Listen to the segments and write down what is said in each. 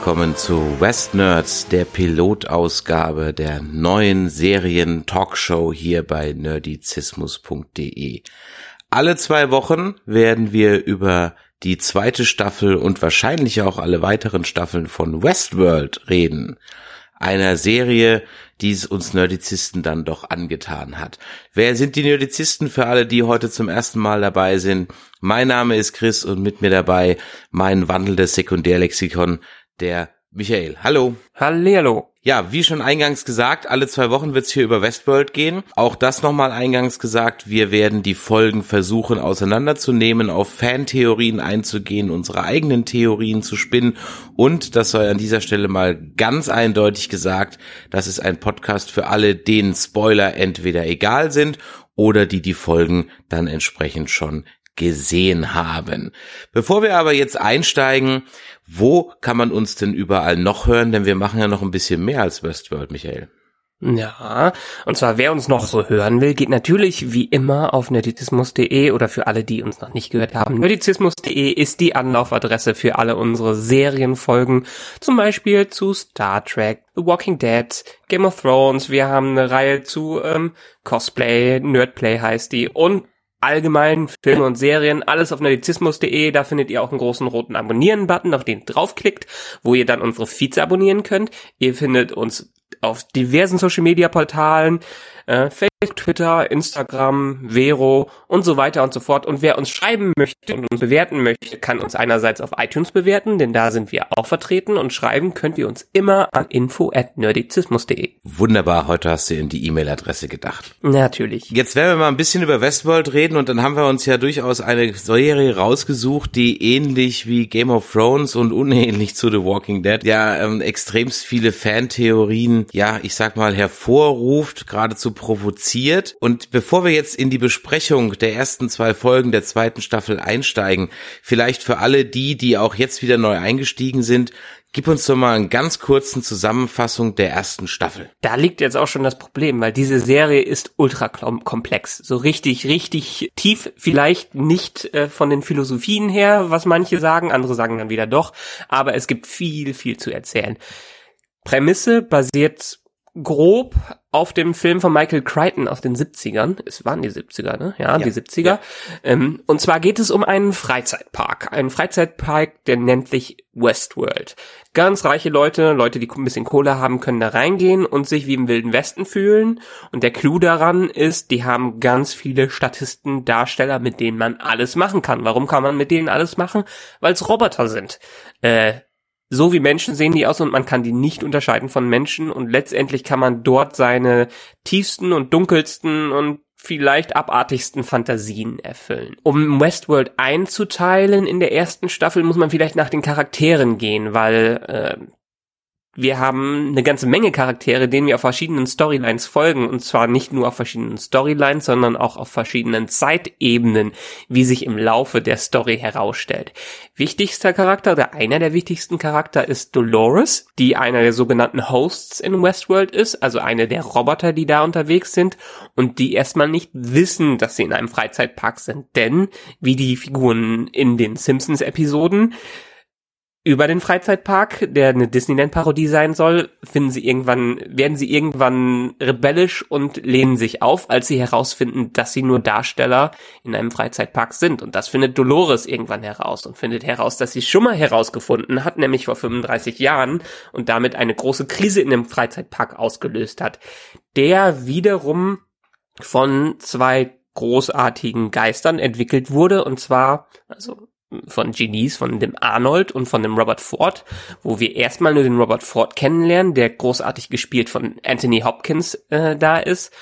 Willkommen zu West Nerds, der Pilotausgabe der neuen Serien Talkshow hier bei nerdizismus.de. Alle zwei Wochen werden wir über die zweite Staffel und wahrscheinlich auch alle weiteren Staffeln von Westworld reden. Einer Serie, die es uns Nerdizisten dann doch angetan hat. Wer sind die Nerdizisten für alle, die heute zum ersten Mal dabei sind? Mein Name ist Chris und mit mir dabei mein wandelndes Sekundärlexikon, der Michael. Hallo. Hallihallo. Ja, wie schon eingangs gesagt, alle zwei Wochen wird's hier über Westworld gehen. Auch das nochmal eingangs gesagt, wir werden die Folgen versuchen auseinanderzunehmen, auf Fantheorien einzugehen, unsere eigenen Theorien zu spinnen und, das soll an dieser Stelle mal ganz eindeutig gesagt, das ist ein Podcast für alle, denen Spoiler entweder egal sind oder die die Folgen dann entsprechend schon gesehen haben. Bevor wir aber jetzt einsteigen, wo kann man uns denn überall noch hören? Denn wir machen ja noch ein bisschen mehr als Westworld, Michael. Ja, und zwar wer uns noch so hören will, geht natürlich wie immer auf nerdizismus.de oder für alle, die uns noch nicht gehört haben. Nerdizismus.de ist die Anlaufadresse für alle unsere Serienfolgen, zum Beispiel zu Star Trek, The Walking Dead, Game of Thrones. Wir haben eine Reihe zu ähm, Cosplay, Nerdplay heißt die und allgemein Filme und Serien, alles auf nerdizismus.de, da findet ihr auch einen großen roten Abonnieren-Button, auf den draufklickt, wo ihr dann unsere Feeds abonnieren könnt. Ihr findet uns auf diversen Social-Media-Portalen, äh, Twitter, Instagram, Vero und so weiter und so fort. Und wer uns schreiben möchte und uns bewerten möchte, kann uns einerseits auf iTunes bewerten, denn da sind wir auch vertreten und schreiben könnt ihr uns immer an info at nerdizismus.de. Wunderbar, heute hast du in die E-Mail-Adresse gedacht. Natürlich. Jetzt werden wir mal ein bisschen über Westworld reden und dann haben wir uns ja durchaus eine Serie rausgesucht, die ähnlich wie Game of Thrones und unähnlich zu The Walking Dead ja ähm, extremst viele Fantheorien, ja, ich sag mal, hervorruft, geradezu provoziert. Und bevor wir jetzt in die Besprechung der ersten zwei Folgen der zweiten Staffel einsteigen, vielleicht für alle die, die auch jetzt wieder neu eingestiegen sind, Gib uns doch mal eine ganz kurzen Zusammenfassung der ersten Staffel. Da liegt jetzt auch schon das Problem, weil diese Serie ist ultra komplex. So richtig, richtig tief, vielleicht nicht äh, von den Philosophien her, was manche sagen, andere sagen dann wieder doch, aber es gibt viel, viel zu erzählen. Prämisse basiert grob auf dem Film von Michael Crichton aus den 70ern. Es waren die 70er, ne? Ja, ja die 70er. Ja. Ähm, und zwar geht es um einen Freizeitpark. Einen Freizeitpark, der nennt sich Westworld. Ganz reiche Leute, Leute, die ein bisschen Kohle haben, können da reingehen und sich wie im Wilden Westen fühlen. Und der Clou daran ist, die haben ganz viele Statisten, Darsteller, mit denen man alles machen kann. Warum kann man mit denen alles machen? Weil es Roboter sind. Äh, so wie Menschen sehen die aus und man kann die nicht unterscheiden von Menschen und letztendlich kann man dort seine tiefsten und dunkelsten und vielleicht abartigsten Fantasien erfüllen. Um Westworld einzuteilen in der ersten Staffel muss man vielleicht nach den Charakteren gehen, weil äh, wir haben eine ganze Menge Charaktere, denen wir auf verschiedenen Storylines folgen. Und zwar nicht nur auf verschiedenen Storylines, sondern auch auf verschiedenen Zeitebenen, wie sich im Laufe der Story herausstellt. Wichtigster Charakter oder einer der wichtigsten Charakter ist Dolores, die einer der sogenannten Hosts in Westworld ist, also eine der Roboter, die da unterwegs sind und die erstmal nicht wissen, dass sie in einem Freizeitpark sind. Denn, wie die Figuren in den Simpsons-Episoden, über den Freizeitpark, der eine Disneyland-Parodie sein soll, finden sie irgendwann, werden sie irgendwann rebellisch und lehnen sich auf, als sie herausfinden, dass sie nur Darsteller in einem Freizeitpark sind. Und das findet Dolores irgendwann heraus und findet heraus, dass sie schon mal herausgefunden hat, nämlich vor 35 Jahren und damit eine große Krise in dem Freizeitpark ausgelöst hat. Der wiederum von zwei großartigen Geistern entwickelt wurde, und zwar, also von Genies, von dem Arnold und von dem Robert Ford, wo wir erstmal nur den Robert Ford kennenlernen, der großartig gespielt von Anthony Hopkins äh, da ist.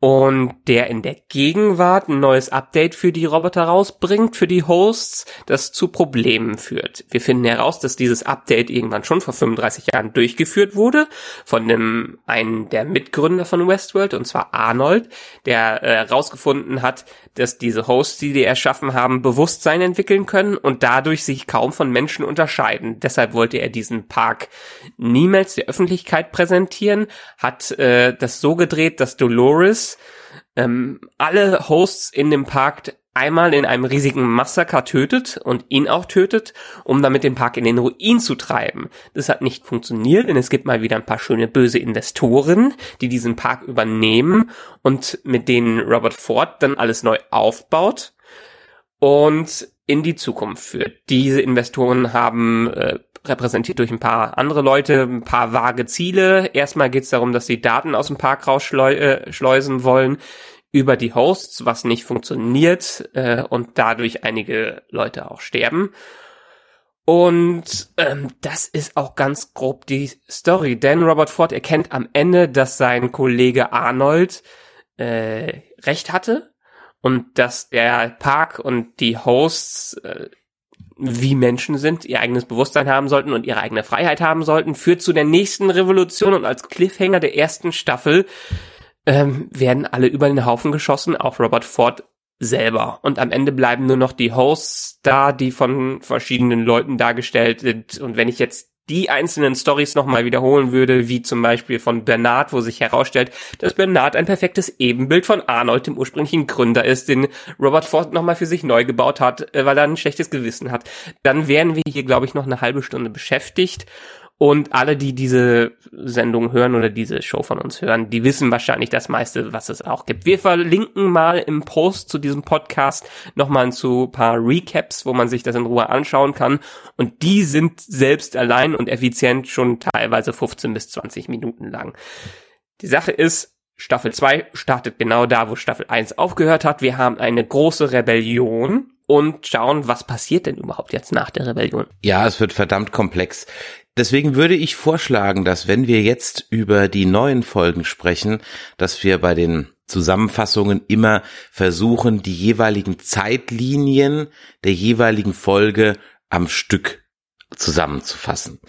Und der in der Gegenwart ein neues Update für die Roboter rausbringt, für die Hosts, das zu Problemen führt. Wir finden heraus, dass dieses Update irgendwann schon vor 35 Jahren durchgeführt wurde von einem einen der Mitgründer von Westworld und zwar Arnold, der herausgefunden äh, hat, dass diese Hosts, die die erschaffen haben, Bewusstsein entwickeln können und dadurch sich kaum von Menschen unterscheiden. Deshalb wollte er diesen Park niemals der Öffentlichkeit präsentieren, hat äh, das so gedreht, dass Dolores ähm, alle Hosts in dem Park einmal in einem riesigen Massaker tötet und ihn auch tötet, um damit den Park in den Ruin zu treiben. Das hat nicht funktioniert, denn es gibt mal wieder ein paar schöne böse Investoren, die diesen Park übernehmen und mit denen Robert Ford dann alles neu aufbaut und in die Zukunft führt. Diese Investoren haben äh, repräsentiert durch ein paar andere Leute, ein paar vage Ziele. Erstmal geht es darum, dass sie Daten aus dem Park rausschleusen äh, wollen über die Hosts, was nicht funktioniert äh, und dadurch einige Leute auch sterben. Und ähm, das ist auch ganz grob die Story, denn Robert Ford erkennt am Ende, dass sein Kollege Arnold äh, recht hatte und dass der Park und die Hosts äh, wie Menschen sind, ihr eigenes Bewusstsein haben sollten und ihre eigene Freiheit haben sollten, führt zu der nächsten Revolution und als Cliffhanger der ersten Staffel ähm, werden alle über den Haufen geschossen, auch Robert Ford selber. Und am Ende bleiben nur noch die Hosts da, die von verschiedenen Leuten dargestellt sind. Und wenn ich jetzt die einzelnen Stories nochmal wiederholen würde, wie zum Beispiel von Bernard, wo sich herausstellt, dass Bernard ein perfektes Ebenbild von Arnold, dem ursprünglichen Gründer ist, den Robert Ford nochmal für sich neu gebaut hat, äh, weil er ein schlechtes Gewissen hat, dann wären wir hier, glaube ich, noch eine halbe Stunde beschäftigt. Und alle, die diese Sendung hören oder diese Show von uns hören, die wissen wahrscheinlich das meiste, was es auch gibt. Wir verlinken mal im Post zu diesem Podcast nochmal zu paar Recaps, wo man sich das in Ruhe anschauen kann. Und die sind selbst allein und effizient schon teilweise 15 bis 20 Minuten lang. Die Sache ist, Staffel 2 startet genau da, wo Staffel 1 aufgehört hat. Wir haben eine große Rebellion und schauen, was passiert denn überhaupt jetzt nach der Rebellion. Ja, es wird verdammt komplex. Deswegen würde ich vorschlagen, dass wenn wir jetzt über die neuen Folgen sprechen, dass wir bei den Zusammenfassungen immer versuchen, die jeweiligen Zeitlinien der jeweiligen Folge am Stück zusammenzufassen.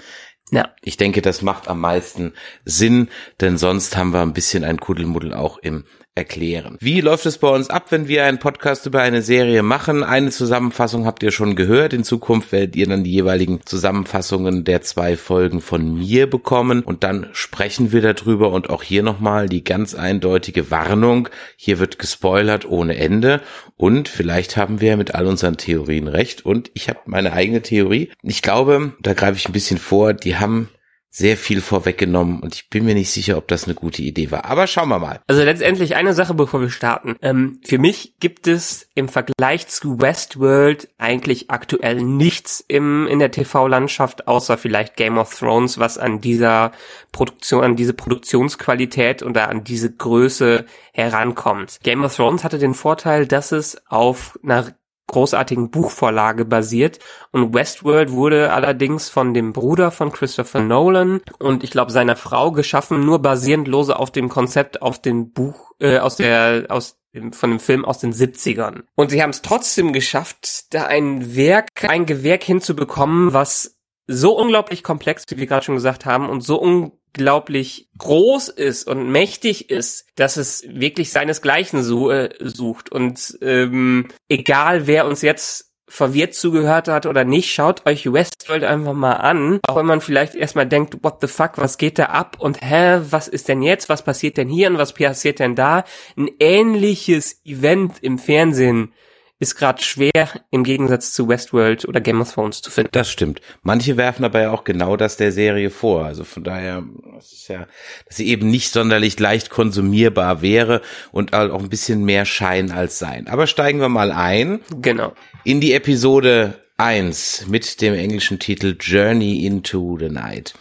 Ja. Ich denke, das macht am meisten Sinn, denn sonst haben wir ein bisschen ein Kuddelmuddel auch im erklären. Wie läuft es bei uns ab, wenn wir einen Podcast über eine Serie machen? Eine Zusammenfassung habt ihr schon gehört. In Zukunft werdet ihr dann die jeweiligen Zusammenfassungen der zwei Folgen von mir bekommen und dann sprechen wir darüber und auch hier nochmal die ganz eindeutige Warnung. Hier wird gespoilert ohne Ende und vielleicht haben wir mit all unseren Theorien recht und ich habe meine eigene Theorie. Ich glaube, da greife ich ein bisschen vor, die haben sehr viel vorweggenommen und ich bin mir nicht sicher, ob das eine gute Idee war. Aber schauen wir mal. Also letztendlich eine Sache, bevor wir starten. Ähm, für mich gibt es im Vergleich zu Westworld eigentlich aktuell nichts im, in der TV-Landschaft, außer vielleicht Game of Thrones, was an dieser Produktion, an diese Produktionsqualität oder an diese Größe herankommt. Game of Thrones hatte den Vorteil, dass es auf einer großartigen Buchvorlage basiert. Und Westworld wurde allerdings von dem Bruder von Christopher Nolan und ich glaube seiner Frau geschaffen, nur basierend lose auf dem Konzept auf dem Buch äh, aus der aus von dem Film aus den 70ern. Und sie haben es trotzdem geschafft, da ein Werk, ein Gewerk hinzubekommen, was so unglaublich komplex, wie wir gerade schon gesagt haben, und so un unglaublich groß ist und mächtig ist, dass es wirklich seinesgleichen so, äh, sucht. Und ähm, egal, wer uns jetzt verwirrt zugehört hat oder nicht, schaut euch Westworld einfach mal an. Auch wenn man vielleicht erstmal denkt, what the fuck, was geht da ab? Und hä, was ist denn jetzt? Was passiert denn hier und was passiert denn da? Ein ähnliches Event im Fernsehen ist gerade schwer im Gegensatz zu Westworld oder Game of Thrones zu finden. Das stimmt. Manche werfen aber ja auch genau das der Serie vor. Also von daher, das ist ja, dass sie eben nicht sonderlich leicht konsumierbar wäre und auch ein bisschen mehr Schein als Sein. Aber steigen wir mal ein. Genau. In die Episode 1 mit dem englischen Titel Journey into the Night.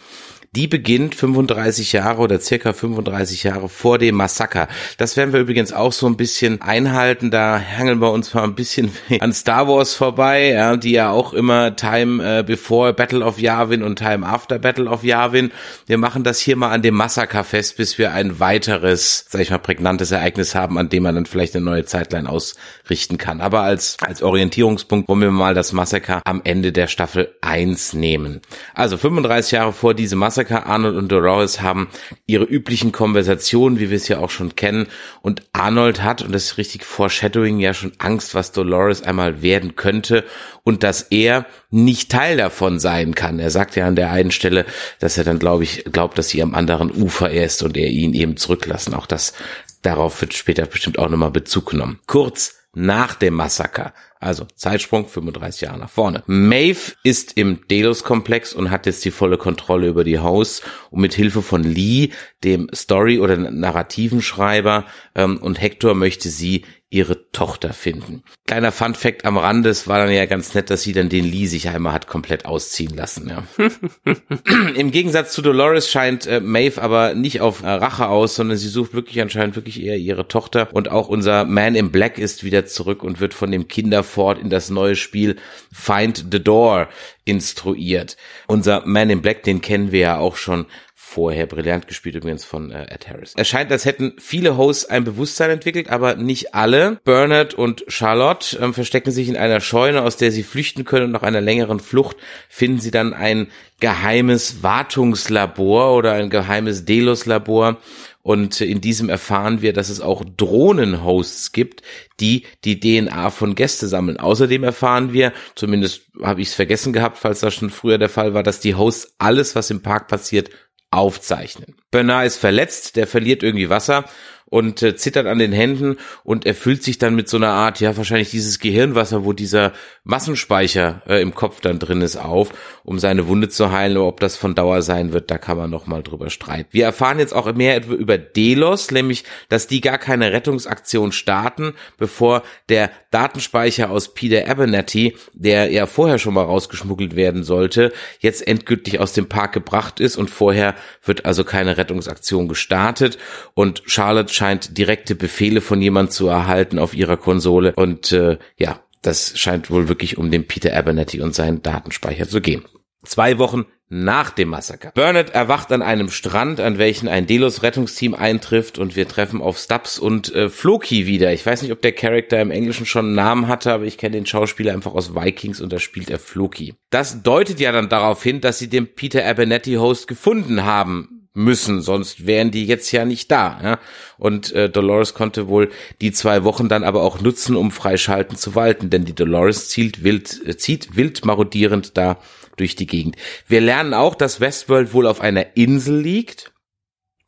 Die beginnt 35 Jahre oder circa 35 Jahre vor dem Massaker. Das werden wir übrigens auch so ein bisschen einhalten. Da hangeln wir uns mal ein bisschen an Star Wars vorbei, ja, die ja auch immer Time äh, before Battle of Yavin und Time after Battle of Yavin. Wir machen das hier mal an dem Massaker fest, bis wir ein weiteres, sag ich mal, prägnantes Ereignis haben, an dem man dann vielleicht eine neue Zeitline ausrichten kann. Aber als, als Orientierungspunkt wollen wir mal das Massaker am Ende der Staffel 1 nehmen. Also 35 Jahre vor diesem Massaker, Arnold und Dolores haben ihre üblichen Konversationen, wie wir es ja auch schon kennen. Und Arnold hat, und das ist richtig Foreshadowing, ja schon Angst, was Dolores einmal werden könnte und dass er nicht Teil davon sein kann. Er sagt ja an der einen Stelle, dass er dann, glaube ich, glaubt, dass sie am anderen Ufer ist und er ihn eben zurücklassen. Auch das, darauf wird später bestimmt auch nochmal Bezug genommen. Kurz nach dem Massaker. Also Zeitsprung 35 Jahre nach vorne. Maeve ist im Delos-Komplex und hat jetzt die volle Kontrolle über die Haus und mit Hilfe von Lee, dem Story- oder narrativen Schreiber ähm, und Hector möchte sie ihre Tochter finden. Kleiner Fun Fact am Rande, es war dann ja ganz nett, dass sie dann den Lee sich einmal hat komplett ausziehen lassen. Ja. Im Gegensatz zu Dolores scheint äh, Maeve aber nicht auf äh, Rache aus, sondern sie sucht wirklich anscheinend wirklich eher ihre Tochter und auch unser Man in Black ist wieder zurück und wird von dem Kinderfort in das neue Spiel Find the Door instruiert. Unser Man in Black, den kennen wir ja auch schon vorher brillant gespielt übrigens von äh, Ed Harris. Es scheint, als hätten viele Hosts ein Bewusstsein entwickelt, aber nicht alle. Bernard und Charlotte ähm, verstecken sich in einer Scheune, aus der sie flüchten können und nach einer längeren Flucht finden sie dann ein geheimes Wartungslabor oder ein geheimes Delos-Labor. Und in diesem erfahren wir, dass es auch Drohnenhosts gibt, die die DNA von Gäste sammeln. Außerdem erfahren wir, zumindest habe ich es vergessen gehabt, falls das schon früher der Fall war, dass die Hosts alles, was im Park passiert, aufzeichnen. Bernard ist verletzt, der verliert irgendwie Wasser und äh, zittert an den Händen und er füllt sich dann mit so einer Art, ja, wahrscheinlich dieses Gehirnwasser, wo dieser Massenspeicher äh, im Kopf dann drin ist, auf, um seine Wunde zu heilen. Ob das von Dauer sein wird, da kann man noch mal drüber streiten. Wir erfahren jetzt auch mehr über Delos, nämlich, dass die gar keine Rettungsaktion starten, bevor der Datenspeicher aus Peter Abernathy, der ja vorher schon mal rausgeschmuggelt werden sollte, jetzt endgültig aus dem Park gebracht ist und vorher wird also keine Rettungsaktion gestartet und Charlotte scheint direkte Befehle von jemand zu erhalten auf ihrer Konsole und äh, ja, das scheint wohl wirklich um den Peter Abernathy und seinen Datenspeicher zu gehen. Zwei Wochen nach dem Massaker. Burnett erwacht an einem Strand, an welchen ein Delos-Rettungsteam eintrifft und wir treffen auf Stubbs und äh, Floki wieder. Ich weiß nicht, ob der Charakter im Englischen schon einen Namen hatte, aber ich kenne den Schauspieler einfach aus Vikings und da spielt er Floki. Das deutet ja dann darauf hin, dass sie den Peter Abernathy-Host gefunden haben müssen, sonst wären die jetzt ja nicht da. Ja? Und äh, Dolores konnte wohl die zwei Wochen dann aber auch nutzen, um freischalten zu walten, denn die Dolores zielt wild, äh, zieht wild marodierend da durch die Gegend. Wir lernen auch, dass Westworld wohl auf einer Insel liegt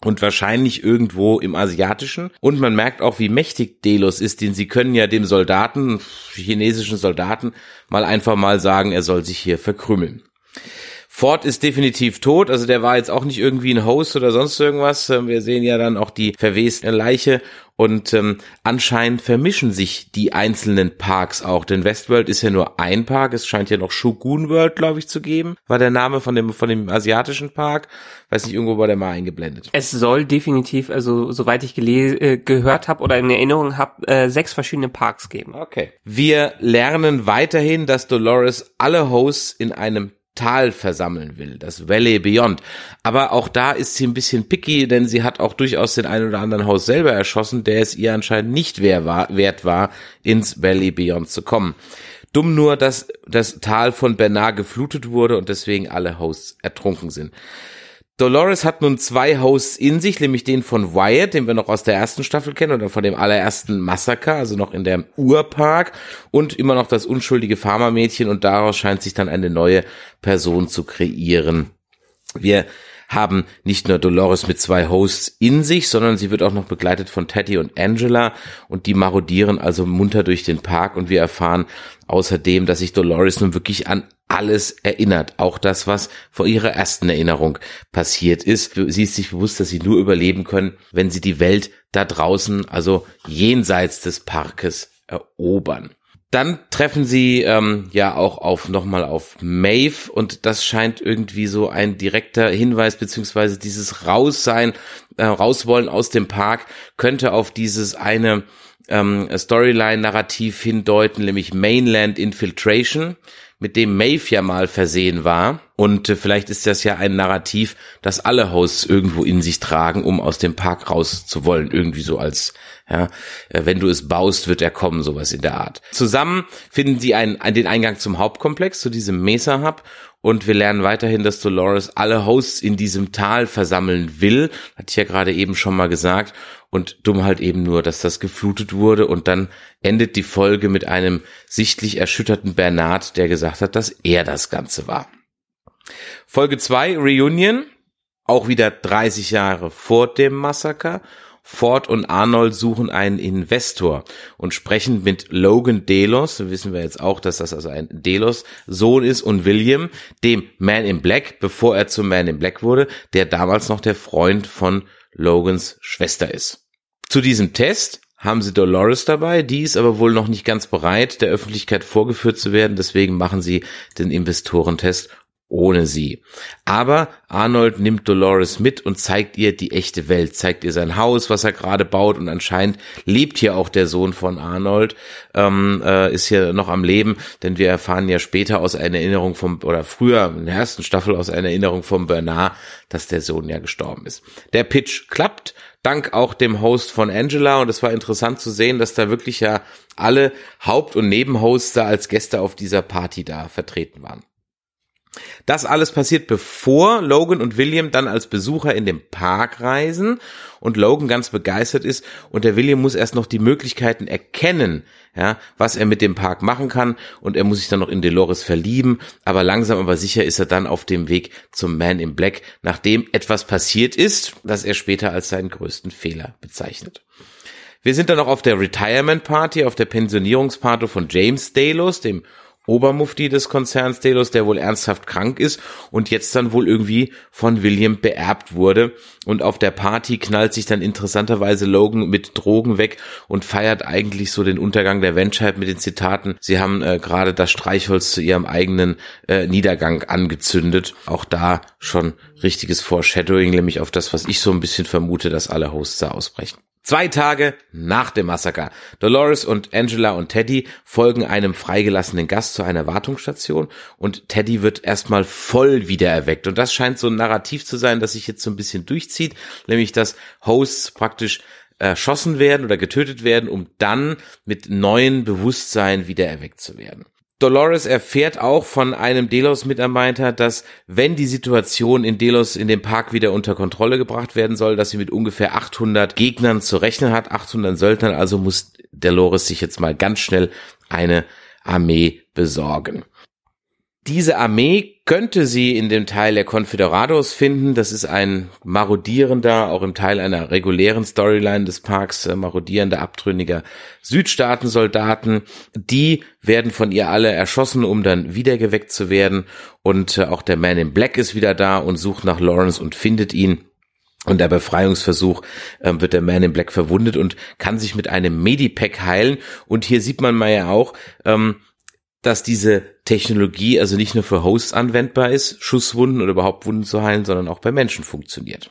und wahrscheinlich irgendwo im Asiatischen. Und man merkt auch, wie mächtig Delos ist, denn sie können ja dem Soldaten, chinesischen Soldaten, mal einfach mal sagen, er soll sich hier verkrümmeln. Ford ist definitiv tot, also der war jetzt auch nicht irgendwie ein Host oder sonst irgendwas. Ähm, wir sehen ja dann auch die verweste Leiche und ähm, anscheinend vermischen sich die einzelnen Parks auch, denn Westworld ist ja nur ein Park, es scheint ja noch Shogun World, glaube ich, zu geben, war der Name von dem von dem asiatischen Park. Weiß nicht, irgendwo war der mal eingeblendet. Es soll definitiv, also soweit ich äh, gehört habe oder in Erinnerung habe, äh, sechs verschiedene Parks geben. Okay. Wir lernen weiterhin, dass Dolores alle Hosts in einem Tal versammeln will, das Valley Beyond. Aber auch da ist sie ein bisschen picky, denn sie hat auch durchaus den einen oder anderen Haus selber erschossen, der es ihr anscheinend nicht wert war, ins Valley Beyond zu kommen. Dumm nur, dass das Tal von Bernard geflutet wurde und deswegen alle Hosts ertrunken sind. Dolores hat nun zwei Hosts in sich, nämlich den von Wyatt, den wir noch aus der ersten Staffel kennen oder von dem allerersten Massaker, also noch in der Urpark und immer noch das unschuldige Pharmamädchen und daraus scheint sich dann eine neue Person zu kreieren. Wir haben nicht nur Dolores mit zwei Hosts in sich, sondern sie wird auch noch begleitet von Teddy und Angela und die marodieren also munter durch den Park und wir erfahren außerdem, dass sich Dolores nun wirklich an alles erinnert. Auch das, was vor ihrer ersten Erinnerung passiert ist. Sie ist sich bewusst, dass sie nur überleben können, wenn sie die Welt da draußen, also jenseits des Parkes, erobern. Dann treffen sie ähm, ja auch auf nochmal auf Maeve und das scheint irgendwie so ein direkter Hinweis beziehungsweise dieses Raussein, äh, rauswollen aus dem Park könnte auf dieses eine ähm, Storyline-Narrativ hindeuten, nämlich Mainland Infiltration, mit dem Maeve ja mal versehen war. Und äh, vielleicht ist das ja ein Narrativ, das alle Hosts irgendwo in sich tragen, um aus dem Park raus zu wollen. Irgendwie so als, ja, äh, wenn du es baust, wird er kommen, sowas in der Art. Zusammen finden sie einen, den Eingang zum Hauptkomplex, zu diesem Mesa Hub. Und wir lernen weiterhin, dass Dolores alle Hosts in diesem Tal versammeln will. Hatte ich ja gerade eben schon mal gesagt. Und dumm halt eben nur, dass das geflutet wurde und dann endet die Folge mit einem sichtlich erschütterten Bernard, der gesagt hat, dass er das Ganze war. Folge 2, Reunion, auch wieder 30 Jahre vor dem Massaker. Ford und Arnold suchen einen Investor und sprechen mit Logan Delos, wissen wir jetzt auch, dass das also ein Delos Sohn ist und William, dem Man in Black, bevor er zum Man in Black wurde, der damals noch der Freund von Logans Schwester ist. Zu diesem Test haben sie Dolores dabei, die ist aber wohl noch nicht ganz bereit, der Öffentlichkeit vorgeführt zu werden, deswegen machen sie den Investorentest ohne sie. Aber Arnold nimmt Dolores mit und zeigt ihr die echte Welt, zeigt ihr sein Haus, was er gerade baut und anscheinend lebt hier auch der Sohn von Arnold, ähm, äh, ist hier noch am Leben, denn wir erfahren ja später aus einer Erinnerung vom, oder früher in der ersten Staffel aus einer Erinnerung von Bernard, dass der Sohn ja gestorben ist. Der Pitch klappt, dank auch dem Host von Angela und es war interessant zu sehen, dass da wirklich ja alle Haupt- und Nebenhosts da als Gäste auf dieser Party da vertreten waren. Das alles passiert, bevor Logan und William dann als Besucher in den Park reisen und Logan ganz begeistert ist und der William muss erst noch die Möglichkeiten erkennen, ja, was er mit dem Park machen kann und er muss sich dann noch in Dolores verlieben, aber langsam aber sicher ist er dann auf dem Weg zum Man in Black, nachdem etwas passiert ist, das er später als seinen größten Fehler bezeichnet. Wir sind dann noch auf der Retirement Party, auf der Pensionierungsparty von James Delos, dem Obermufti des Konzerns Delos, der wohl ernsthaft krank ist und jetzt dann wohl irgendwie von William beerbt wurde. Und auf der Party knallt sich dann interessanterweise Logan mit Drogen weg und feiert eigentlich so den Untergang der Menschheit mit den Zitaten, sie haben äh, gerade das Streichholz zu ihrem eigenen äh, Niedergang angezündet. Auch da schon richtiges Foreshadowing, nämlich auf das, was ich so ein bisschen vermute, dass alle Hosts da ausbrechen. Zwei Tage nach dem Massaker. Dolores und Angela und Teddy folgen einem freigelassenen Gast zu einer Wartungsstation und Teddy wird erstmal voll wiedererweckt. Und das scheint so ein Narrativ zu sein, das sich jetzt so ein bisschen durchzieht, nämlich dass Hosts praktisch erschossen werden oder getötet werden, um dann mit neuen Bewusstsein wiedererweckt zu werden. Dolores erfährt auch von einem Delos-Mitarbeiter, dass wenn die Situation in Delos in dem Park wieder unter Kontrolle gebracht werden soll, dass sie mit ungefähr 800 Gegnern zu rechnen hat, 800 Söldnern, also muss Dolores sich jetzt mal ganz schnell eine Armee besorgen. Diese Armee könnte sie in dem Teil der Confederados finden. Das ist ein marodierender, auch im Teil einer regulären Storyline des Parks, äh, marodierender, abtrünniger Südstaatensoldaten. Die werden von ihr alle erschossen, um dann wiedergeweckt zu werden. Und äh, auch der Man in Black ist wieder da und sucht nach Lawrence und findet ihn. Und der Befreiungsversuch äh, wird der Man in Black verwundet und kann sich mit einem Medipack heilen. Und hier sieht man mal ja auch, ähm, dass diese Technologie also nicht nur für Hosts anwendbar ist, Schusswunden oder überhaupt Wunden zu heilen, sondern auch bei Menschen funktioniert.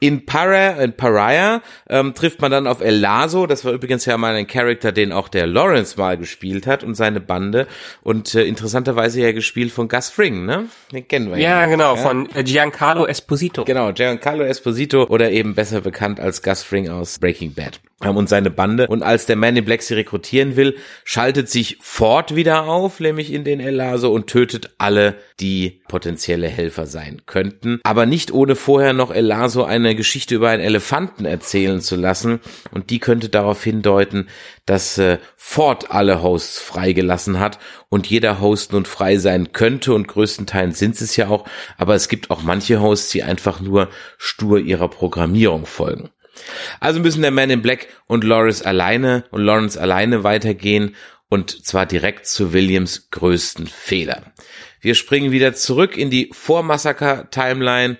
In, Para, in Pariah ähm, trifft man dann auf El Lazo, das war übrigens ja mal ein Charakter, den auch der Lawrence mal gespielt hat und seine Bande und äh, interessanterweise ja gespielt von Gus Fring, ne? Den kennen wir ja. Ja, genau, ja? von äh, Giancarlo Esposito. Genau, Giancarlo Esposito oder eben besser bekannt als Gus Fring aus Breaking Bad und seine Bande. Und als der Man in Black sie rekrutieren will, schaltet sich Ford wieder auf, nämlich in den El und tötet alle, die potenzielle Helfer sein könnten. Aber nicht ohne vorher noch El Lazo eine Geschichte über einen Elefanten erzählen zu lassen. Und die könnte darauf hindeuten, dass äh, Ford alle Hosts freigelassen hat und jeder Host nun frei sein könnte und größtenteils sind es ja auch. Aber es gibt auch manche Hosts, die einfach nur stur ihrer Programmierung folgen. Also müssen der Man in Black und Lawrence alleine und Lawrence alleine weitergehen und zwar direkt zu Williams größten Fehler. Wir springen wieder zurück in die Vormassaker-Timeline.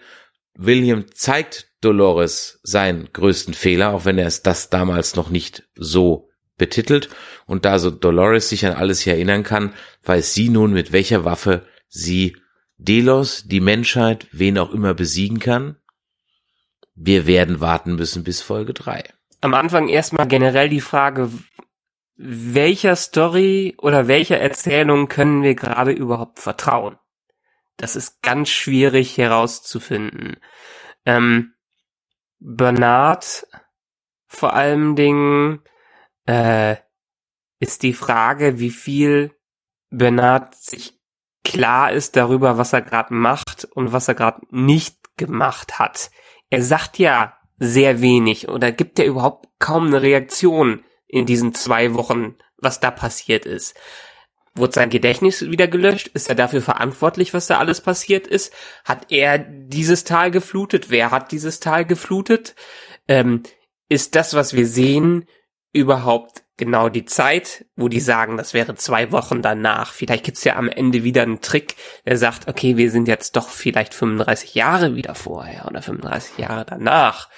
William zeigt Dolores seinen größten Fehler, auch wenn er es das damals noch nicht so betitelt. Und da so Dolores sich an alles hier erinnern kann, weiß sie nun, mit welcher Waffe sie Delos, die Menschheit, wen auch immer besiegen kann. Wir werden warten müssen bis Folge 3. Am Anfang erstmal generell die Frage, welcher Story oder welcher Erzählung können wir gerade überhaupt vertrauen? Das ist ganz schwierig herauszufinden. Ähm, Bernard vor allem Dingen äh, ist die Frage, wie viel Bernard sich klar ist darüber, was er gerade macht und was er gerade nicht gemacht hat. Er sagt ja sehr wenig oder gibt ja überhaupt kaum eine Reaktion in diesen zwei Wochen, was da passiert ist. Wurde sein Gedächtnis wieder gelöscht? Ist er dafür verantwortlich, was da alles passiert ist? Hat er dieses Tal geflutet? Wer hat dieses Tal geflutet? Ähm, ist das, was wir sehen, überhaupt genau die Zeit, wo die sagen, das wäre zwei Wochen danach. Vielleicht gibt's ja am Ende wieder einen Trick, der sagt, okay, wir sind jetzt doch vielleicht 35 Jahre wieder vorher oder 35 Jahre danach.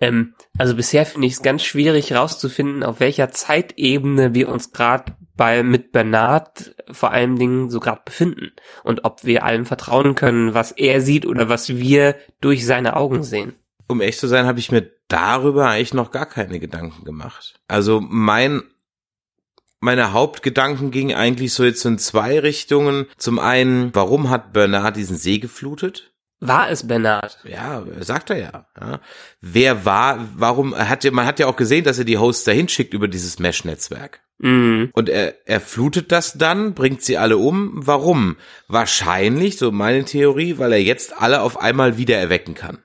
Ähm, also bisher finde ich es ganz schwierig herauszufinden, auf welcher Zeitebene wir uns gerade bei mit Bernard vor allen Dingen so gerade befinden und ob wir allem vertrauen können, was er sieht oder was wir durch seine Augen sehen um echt zu sein, habe ich mir darüber eigentlich noch gar keine Gedanken gemacht. Also mein meine Hauptgedanken gingen eigentlich so jetzt in zwei Richtungen. Zum einen, warum hat Bernard diesen See geflutet? War es Bernard? Ja, sagt er ja. ja. Wer war, warum, hat ja, man hat ja auch gesehen, dass er die Hosts dahin schickt über dieses Mesh-Netzwerk. Mhm. Und er, er flutet das dann, bringt sie alle um. Warum? Wahrscheinlich, so meine Theorie, weil er jetzt alle auf einmal wieder erwecken kann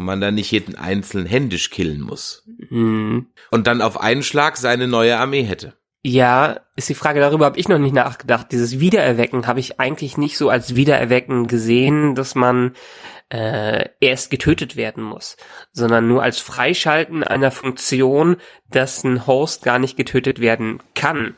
und man dann nicht jeden einzelnen händisch killen muss. Mhm. Und dann auf einen Schlag seine neue Armee hätte. Ja, ist die Frage, darüber habe ich noch nicht nachgedacht. Dieses Wiedererwecken habe ich eigentlich nicht so als Wiedererwecken gesehen, dass man äh, erst getötet werden muss, sondern nur als Freischalten einer Funktion, dass ein Host gar nicht getötet werden kann.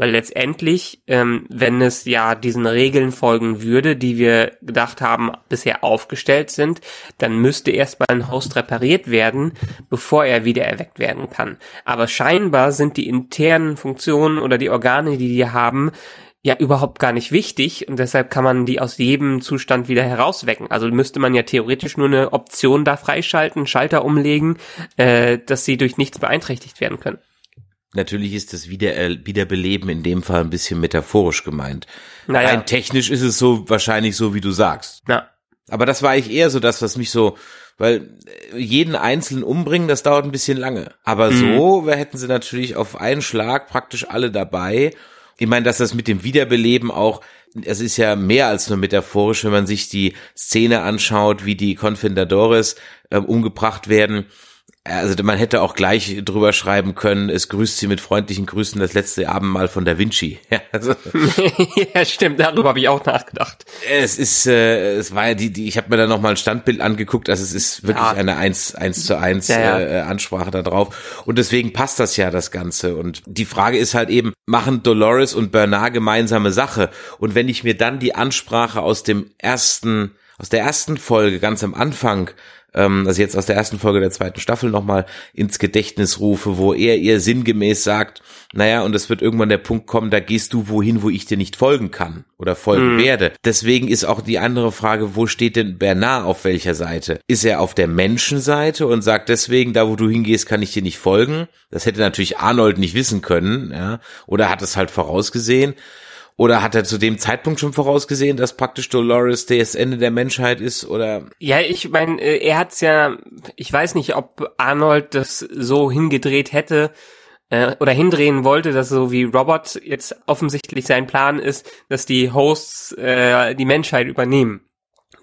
Weil letztendlich, ähm, wenn es ja diesen Regeln folgen würde, die wir gedacht haben, bisher aufgestellt sind, dann müsste erstmal ein Host repariert werden, bevor er wieder erweckt werden kann. Aber scheinbar sind die internen Funktionen oder die Organe, die die haben, ja überhaupt gar nicht wichtig und deshalb kann man die aus jedem Zustand wieder herauswecken. Also müsste man ja theoretisch nur eine Option da freischalten, Schalter umlegen, äh, dass sie durch nichts beeinträchtigt werden können. Natürlich ist das Wieder Wiederbeleben in dem Fall ein bisschen metaphorisch gemeint. Naja. Rein technisch ist es so wahrscheinlich so, wie du sagst. Na. Aber das war ich eher so das, was mich so, weil jeden einzelnen umbringen, das dauert ein bisschen lange. Aber Mhm. so wir hätten sie natürlich auf einen Schlag praktisch alle dabei. Ich meine, dass das mit dem Wiederbeleben auch, es ist ja mehr als nur metaphorisch, wenn man sich die Szene anschaut, wie die Confindadores äh, umgebracht werden also man hätte auch gleich drüber schreiben können, es grüßt sie mit freundlichen Grüßen das letzte Abendmahl von Da Vinci. Ja, also, ja, stimmt, darüber habe ich auch nachgedacht. es ist, äh, es war ja die, die ich habe mir da noch mal ein Standbild angeguckt, also es ist wirklich Ja. eine eins eins zu eins ja. Äh, Ansprache da drauf und deswegen passt das ja das Ganze und die Frage ist halt eben, machen Dolores und Bernard gemeinsame Sache und wenn ich mir dann die Ansprache aus dem ersten, aus der ersten Folge ganz am Anfang ähm, also jetzt aus der ersten Folge der zweiten Staffel nochmal ins Gedächtnis rufe, wo er ihr sinngemäß sagt, naja, und es wird irgendwann der Punkt kommen, da gehst du wohin, wo ich dir nicht folgen kann oder folgen werde. Deswegen ist auch die andere Frage, wo steht denn Bernard auf welcher Seite? Ist er auf der Menschenseite und sagt deswegen, da wo du hingehst, kann ich dir nicht folgen? Das hätte natürlich Arnold nicht wissen können, ja, oder hat es halt vorausgesehen. Oder hat er zu dem Zeitpunkt schon vorausgesehen, dass praktisch Dolores das Ende der Menschheit ist? Oder Ja, ich meine, er hat's ja, ich weiß nicht, ob Arnold das so hingedreht hätte äh, oder hindrehen wollte, dass so wie Robert jetzt offensichtlich sein Plan ist, dass die Hosts äh, die Menschheit übernehmen.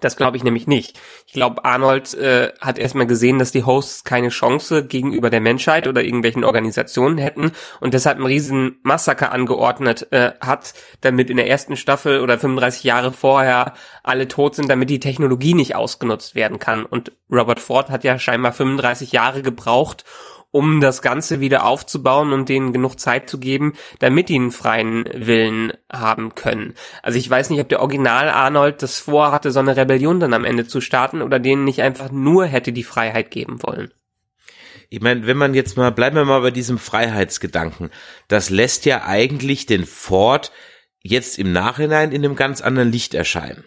Das glaube ich nämlich nicht. Ich glaube, Arnold äh, hat erstmal gesehen, dass die Hosts keine Chance gegenüber der Menschheit oder irgendwelchen Organisationen hätten und deshalb einen riesen Massaker angeordnet äh, hat, damit in der ersten Staffel oder 35 Jahre vorher alle tot sind, damit die Technologie nicht ausgenutzt werden kann. Und Robert Ford hat ja scheinbar 35 Jahre gebraucht, um das Ganze wieder aufzubauen und denen genug Zeit zu geben, damit die einen freien Willen haben können. Also ich weiß nicht, ob der Original Arnold das vorhatte, so eine Rebellion dann am Ende zu starten oder denen nicht einfach nur hätte die Freiheit geben wollen. ich meine, wenn man jetzt mal, bleiben wir mal bei diesem Freiheitsgedanken, das lässt ja eigentlich den Ford jetzt im Nachhinein in einem ganz anderen Licht erscheinen.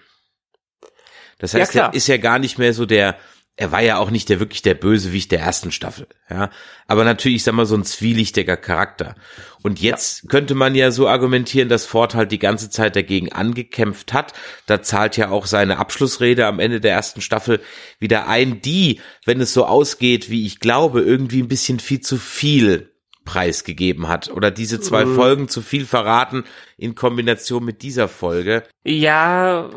Das heißt, Ja, er ist ja gar nicht mehr so der, er war ja auch nicht der wirklich der Bösewicht der ersten Staffel, ja. Aber natürlich, ich sag mal, so ein zwielichtiger Charakter. Und jetzt könnte man ja so argumentieren, dass Ford halt die ganze Zeit dagegen angekämpft hat. Da zahlt ja auch seine Abschlussrede am Ende der ersten Staffel wieder ein, die, wenn es so ausgeht, wie ich glaube, irgendwie ein bisschen viel zu viel preisgegeben hat. Oder diese zwei Folgen zu viel verraten in Kombination mit dieser Folge. Ja,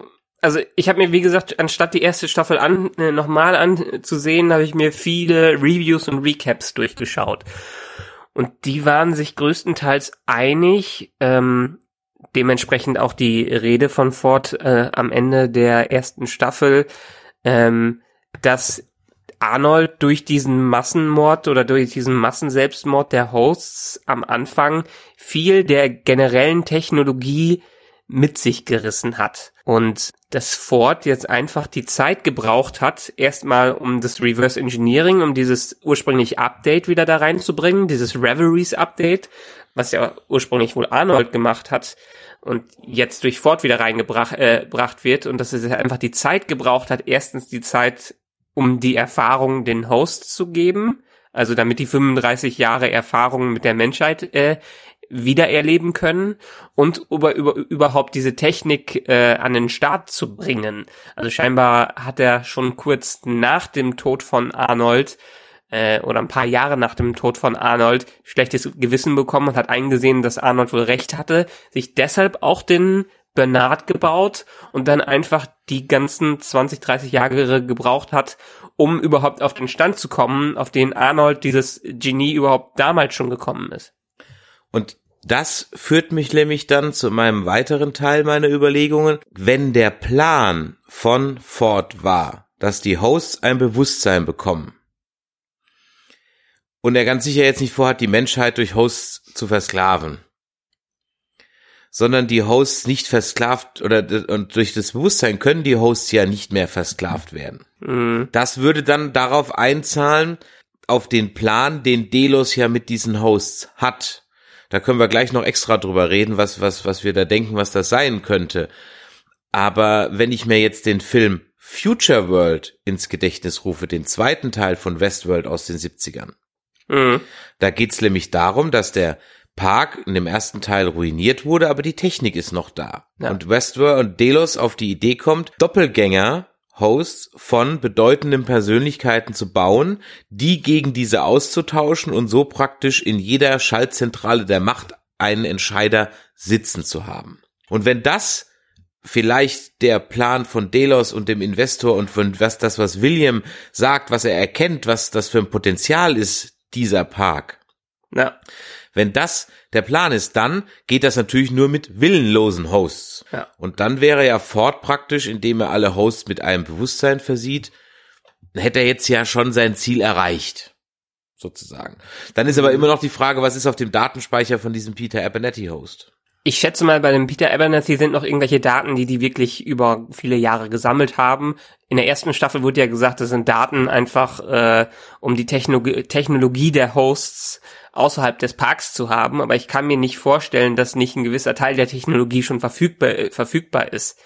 also ich habe mir, wie gesagt, anstatt die erste Staffel an, äh, nochmal anzusehen, habe ich mir viele Reviews und Recaps durchgeschaut. Und die waren sich größtenteils einig, ähm, dementsprechend auch die Rede von Ford äh, am Ende der ersten Staffel, ähm, dass Arnold durch diesen Massenmord oder durch diesen Massenselbstmord der Hosts am Anfang viel der generellen Technologie mit sich gerissen hat. Und dass Ford jetzt einfach die Zeit gebraucht hat, erstmal um das Reverse Engineering, um dieses ursprüngliche Update wieder da reinzubringen, dieses Reveries Update, was ja ursprünglich wohl Arnold gemacht hat und jetzt durch Ford wieder reingebracht äh, gebracht wird und dass es einfach die Zeit gebraucht hat, erstens die Zeit, um die Erfahrung den Hosts zu geben, also damit die 35 Jahre Erfahrung mit der Menschheit äh, wieder erleben können und über, über, überhaupt diese Technik äh, an den Start zu bringen. Also scheinbar hat er schon kurz nach dem Tod von Arnold äh, oder ein paar Jahre nach dem Tod von Arnold schlechtes Gewissen bekommen und hat eingesehen, dass Arnold wohl recht hatte, sich deshalb auch den Bernard gebaut und dann einfach die ganzen 20, 30 Jahre gebraucht hat, um überhaupt auf den Stand zu kommen, auf den Arnold, dieses Genie, überhaupt damals schon gekommen ist. Und das führt mich nämlich dann zu meinem weiteren Teil meiner Überlegungen. Wenn der Plan von Ford war, dass die Hosts ein Bewusstsein bekommen und er ganz sicher jetzt nicht vorhat, die Menschheit durch Hosts zu versklaven, sondern die Hosts nicht versklavt oder und durch das Bewusstsein können die Hosts ja nicht mehr versklavt werden. Mhm. Das würde dann darauf einzahlen, auf den Plan, den Delos ja mit diesen Hosts hat. Da können wir gleich noch extra drüber reden, was, was, was wir da denken, was das sein könnte. Aber wenn ich mir jetzt den Film Future World ins Gedächtnis rufe, den zweiten Teil von Westworld aus den 70ern, Mhm. da geht's nämlich darum, dass der Park in dem ersten Teil ruiniert wurde, aber die Technik ist noch da. Ja. Und Westworld und Delos auf die Idee kommt, Doppelgänger Hosts von bedeutenden Persönlichkeiten zu bauen, die gegen diese auszutauschen und so praktisch in jeder Schaltzentrale der Macht einen Entscheider sitzen zu haben. Und wenn das vielleicht der Plan von Delos und dem Investor und von was das, was William sagt, was er erkennt, was das für ein Potenzial ist, dieser Park, Ja. Wenn das der Plan ist, dann geht das natürlich nur mit willenlosen Hosts. Ja. Und dann wäre ja Ford praktisch, indem er alle Hosts mit einem Bewusstsein versieht, hätte er jetzt ja schon sein Ziel erreicht. Sozusagen. Dann ist aber immer noch die Frage, was ist auf dem Datenspeicher von diesem Peter Abernethy Host? Ich schätze mal, bei dem Peter Abernathy sind noch irgendwelche Daten, die die wirklich über viele Jahre gesammelt haben. In der ersten Staffel wurde ja gesagt, das sind Daten einfach, äh, um die Technologie, Technologie der Hosts außerhalb des Parks zu haben. Aber ich kann mir nicht vorstellen, dass nicht ein gewisser Teil der Technologie schon verfügbar, äh, verfügbar ist.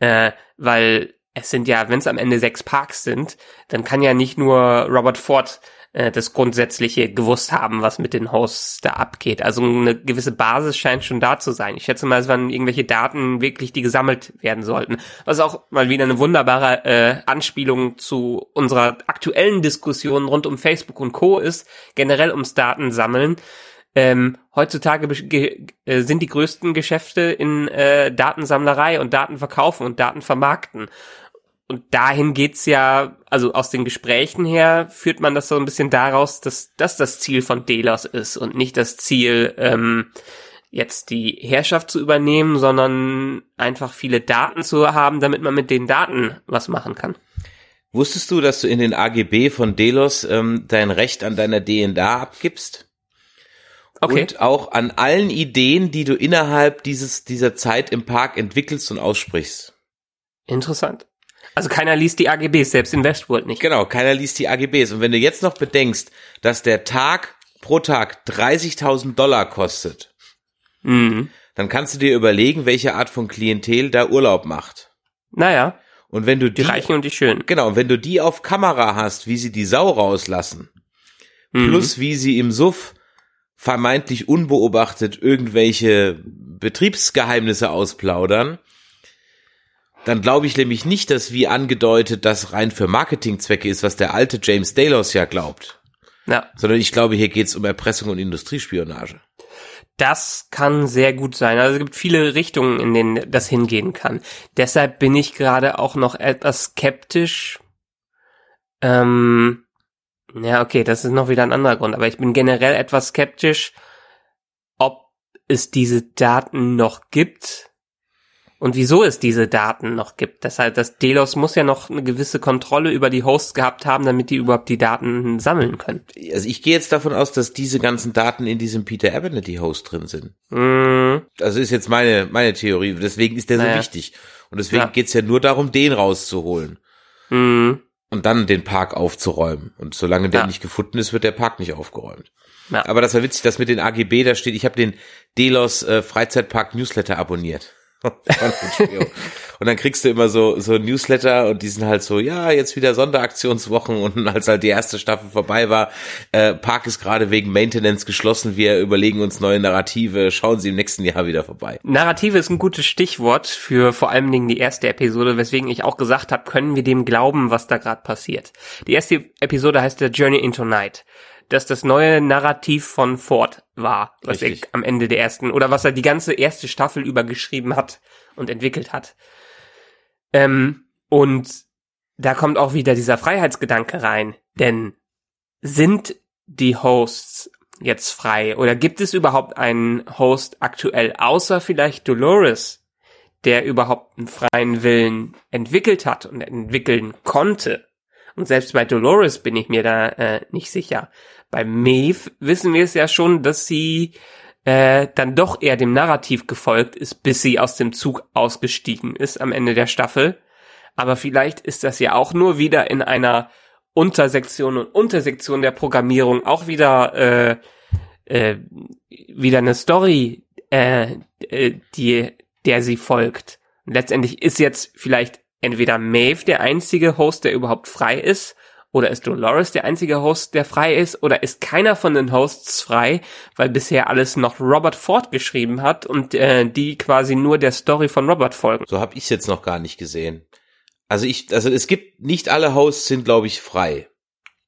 Äh, weil es sind ja, wenn es am Ende sechs Parks sind, dann kann ja nicht nur Robert Ford äh, das Grundsätzliche gewusst haben, was mit den Hosts da abgeht. Also eine gewisse Basis scheint schon da zu sein. Ich schätze mal, es waren irgendwelche Daten wirklich, die gesammelt werden sollten. Was auch mal wieder eine wunderbare äh, Anspielung zu unserer aktuellen Diskussion rund um Facebook und Co. ist, generell ums Datensammeln. Ähm, heutzutage äh, sind die größten Geschäfte in äh, Datensammlerei und Datenverkaufen und Datenvermarkten. Und dahin geht's ja, also aus den Gesprächen her führt man das so ein bisschen daraus, dass das das Ziel von Delos ist und nicht das Ziel, ähm, jetzt die Herrschaft zu übernehmen, sondern einfach viele Daten zu haben, damit man mit den Daten was machen kann. Wusstest du, dass du in den AGB von Delos ähm, dein Recht an deiner DNA abgibst? Okay. Und auch an allen Ideen, die du innerhalb dieses, dieser Zeit im Park entwickelst und aussprichst. Interessant. Also keiner liest die AGBs, selbst in Westworld nicht. Genau, keiner liest die AGBs. Und wenn du jetzt noch bedenkst, dass der Tag pro Tag 30.000 Dollar kostet, Mhm. dann kannst du dir überlegen, welche Art von Klientel da Urlaub macht. Naja, Und wenn du die die, Reichen und die Schönen. genau, und wenn du die auf Kamera hast, wie sie die Sau rauslassen, Mhm. plus wie sie im Suff vermeintlich unbeobachtet irgendwelche Betriebsgeheimnisse ausplaudern, dann glaube ich nämlich nicht, dass wie angedeutet das rein für Marketingzwecke ist, was der alte James Delos ja glaubt, Ja, sondern ich glaube, hier geht es um Erpressung und Industriespionage. das kann sehr gut sein. Also es gibt viele Richtungen, in denen das hingehen kann. Deshalb bin ich gerade auch noch etwas skeptisch. Ähm, ja, okay, das ist noch wieder ein anderer Grund, aber ich bin generell etwas skeptisch, ob es diese Daten noch gibt und wieso es diese Daten noch gibt. Deshalb, das Delos muss ja noch eine gewisse Kontrolle über die Hosts gehabt haben, damit die überhaupt die Daten sammeln können. Also ich gehe jetzt davon aus, dass diese ganzen Daten in diesem Peter Abernethy Host drin sind. Mm, Das ist jetzt meine, meine Theorie. Deswegen ist der so Naja. wichtig. Und deswegen Ja. geht's ja nur darum, den rauszuholen. mm, und dann den Park aufzuräumen. Und solange der Ja. nicht gefunden ist, wird der Park nicht aufgeräumt. Ja. Aber das war witzig, dass mit den AGB da steht, ich habe den Delos äh, Freizeitpark Newsletter abonniert. und dann kriegst du immer so so Newsletter und die sind halt so, ja, jetzt wieder Sonderaktionswochen. Und als halt die erste Staffel vorbei war, äh, Park ist gerade wegen Maintenance geschlossen, wir überlegen uns neue Narrative, schauen Sie im nächsten Jahr wieder vorbei. Narrative ist ein gutes Stichwort für vor allen Dingen die erste Episode, weswegen ich auch gesagt habe, können wir dem glauben, was da gerade passiert. Die erste Episode heißt The Journey into Night, das das neue Narrativ von Ford war, was Richtig. er am Ende der ersten oder was er die ganze erste Staffel über geschrieben hat und entwickelt hat. Ähm, und da kommt auch wieder dieser Freiheitsgedanke rein, denn sind die Hosts jetzt frei oder gibt es überhaupt einen Host aktuell außer vielleicht Dolores, der überhaupt einen freien Willen entwickelt hat und entwickeln konnte? Und selbst bei Dolores bin ich mir da äh, nicht sicher. Bei Maeve wissen wir es ja schon, dass sie äh, dann doch eher dem Narrativ gefolgt ist, bis sie aus dem Zug ausgestiegen ist am Ende der Staffel. Aber vielleicht ist das ja auch nur wieder in einer Untersektion und Untersektion der Programmierung auch wieder äh, äh, wieder eine Story, äh, äh, die der sie folgt. Und letztendlich ist jetzt vielleicht entweder Maeve der einzige Host, der überhaupt frei ist, oder ist Dolores der einzige Host, der frei ist, oder ist keiner von den Hosts frei, weil bisher alles noch Robert Ford geschrieben hat und äh, die quasi nur der Story von Robert folgen. So habe ich jetzt noch gar nicht gesehen. Also ich, also es gibt nicht alle Hosts sind, glaube ich, frei.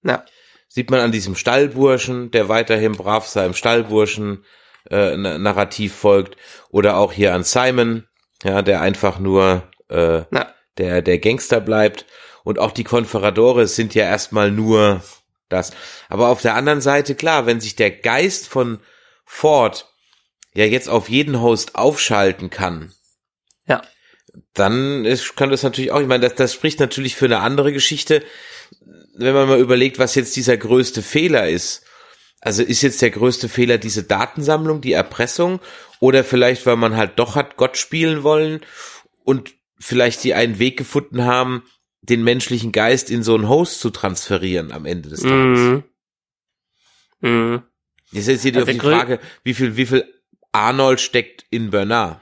Ja. Sieht man an diesem Stallburschen, der weiterhin brav seinem Stallburschen äh, Na- Narrativ folgt, oder auch hier an Simon, ja, der einfach nur äh, Ja. der der Gangster bleibt. Und auch die Konferadores sind ja erstmal nur das. Aber auf der anderen Seite, klar, wenn sich der Geist von Ford ja jetzt auf jeden Host aufschalten kann, Ja. dann ist, kann das natürlich auch, ich meine, das, das spricht natürlich für eine andere Geschichte, wenn man mal überlegt, was jetzt dieser größte Fehler ist. Also ist jetzt der größte Fehler diese Datensammlung, die Erpressung oder vielleicht, weil man halt doch hat Gott spielen wollen und vielleicht die einen Weg gefunden haben, den menschlichen Geist in so einen Host zu transferieren am Ende des Tages. Mhm. Mhm. Jetzt ist hier Also auf die Frage, wie viel, wie viel Arnold steckt in Bernard?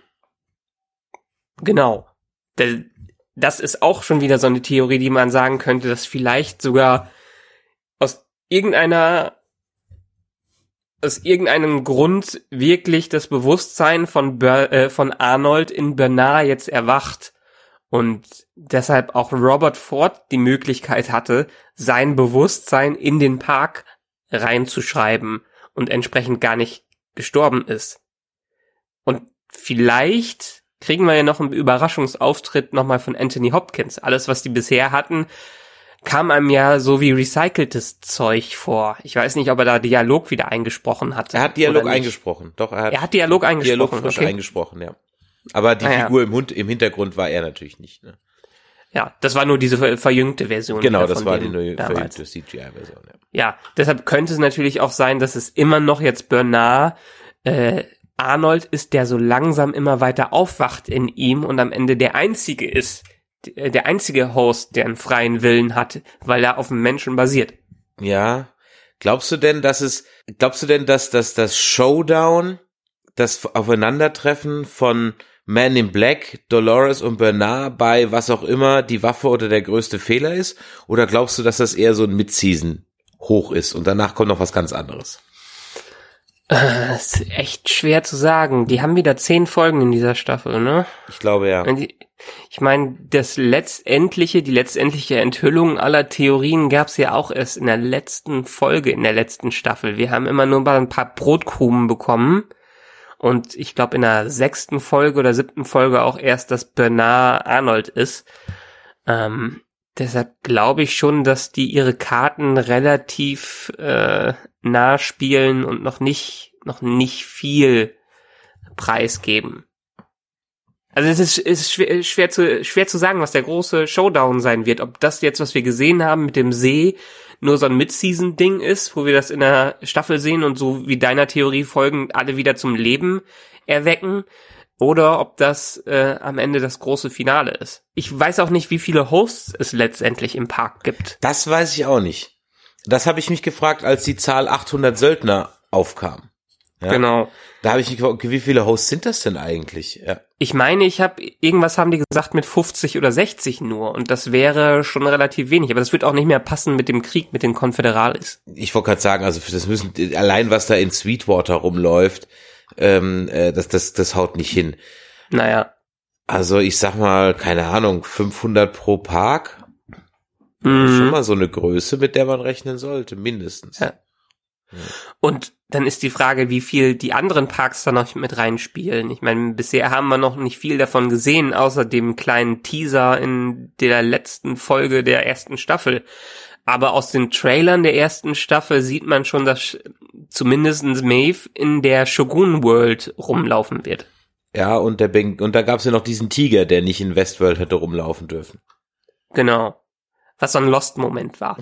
Genau. Da- Das ist auch schon wieder so eine Theorie, die man sagen könnte, dass vielleicht sogar aus irgendeiner aus irgendeinem Grund wirklich das Bewusstsein von Ber äh, von Arnold in Bernard jetzt erwacht und deshalb auch Robert Ford die Möglichkeit hatte, sein Bewusstsein in den Park reinzuschreiben und entsprechend gar nicht gestorben ist. Und vielleicht kriegen wir ja noch einen Überraschungsauftritt nochmal von Anthony Hopkins. Alles, was die bisher hatten, kam einem ja so wie recyceltes Zeug vor. Ich weiß nicht, ob er da Dialog wieder eingesprochen hat. Er hat Dialog eingesprochen. Doch, er hat, Er hat Dialog eingesprochen. Dialog frisch okay. eingesprochen, ja. Aber die Ah, ja. Figur im, Hund, im Hintergrund war er natürlich nicht. Ne? Ja, das war nur diese ver- verjüngte Version. Genau, das war die neue damals. verjüngte CGI-Version. Ja. Ja, deshalb könnte es natürlich auch sein, dass es immer noch jetzt Bernard äh, Arnold ist, der so langsam immer weiter aufwacht in ihm und am Ende der einzige ist, der einzige Host, der einen freien Willen hat, weil er auf dem Menschen basiert. Ja. Glaubst du denn, dass es, glaubst du denn, dass, dass das Showdown, das Aufeinandertreffen von Man in Black, Dolores und Bernard bei was auch immer die Waffe oder der größte Fehler ist? Oder glaubst du, dass das eher so ein Mid-Season hoch ist und danach kommt noch was ganz anderes? Äh, ist echt schwer zu sagen. Die haben wieder zehn Folgen in dieser Staffel, ne? Ich glaube ja. Ich meine, das letztendliche, die letztendliche Enthüllung aller Theorien gab's ja auch erst in der letzten Folge, in der letzten Staffel. Wir haben immer nur mal ein paar Brotkrumen bekommen. Und ich glaube in der sechsten Folge oder siebten Folge auch erst, dass Bernard Arnold ist. Ähm, deshalb glaube ich schon, dass die ihre Karten relativ äh, nah spielen und noch nicht, noch nicht viel preisgeben. Also es ist, ist schwer, schwer, zu, schwer zu sagen, was der große Showdown sein wird. Ob das jetzt, was wir gesehen haben mit dem See, nur so ein Mid-Season-Ding ist, wo wir das in der Staffel sehen und so wie deiner Theorie folgen, alle wieder zum Leben erwecken. Oder ob das äh, am Ende das große Finale ist. Ich weiß auch nicht, wie viele Hosts es letztendlich im Park gibt. Das weiß ich auch nicht. Das habe ich mich gefragt, als die Zahl 800 Söldner aufkam. Ja? Genau. Da habe ich mich gefragt, okay, wie viele Hosts sind das denn eigentlich? Ja. Ich meine, ich habe irgendwas haben die gesagt mit 50 oder 60 nur und das wäre schon relativ wenig, aber das wird auch nicht mehr passen mit dem Krieg mit den Konföderalis. Ich wollte gerade sagen, also das müssen allein was da in Sweetwater rumläuft, ähm, äh, das das das haut nicht hin. Naja. Also ich sag mal, keine Ahnung, 500 pro Park. Mhm. Schon mal so eine Größe, mit der man rechnen sollte, mindestens. Ja. Und dann ist die Frage, wie viel die anderen Parks da noch mit reinspielen. Ich meine, bisher haben wir noch nicht viel davon gesehen, außer dem kleinen Teaser in der letzten Folge der ersten Staffel. Aber aus den Trailern der ersten Staffel sieht man schon, dass zumindest Maeve in der Shogun World rumlaufen wird. Ja, und der ben und da gab's ja noch diesen Tiger, der nicht in Westworld hätte rumlaufen dürfen. Genau. Was so ein Lost-Moment war.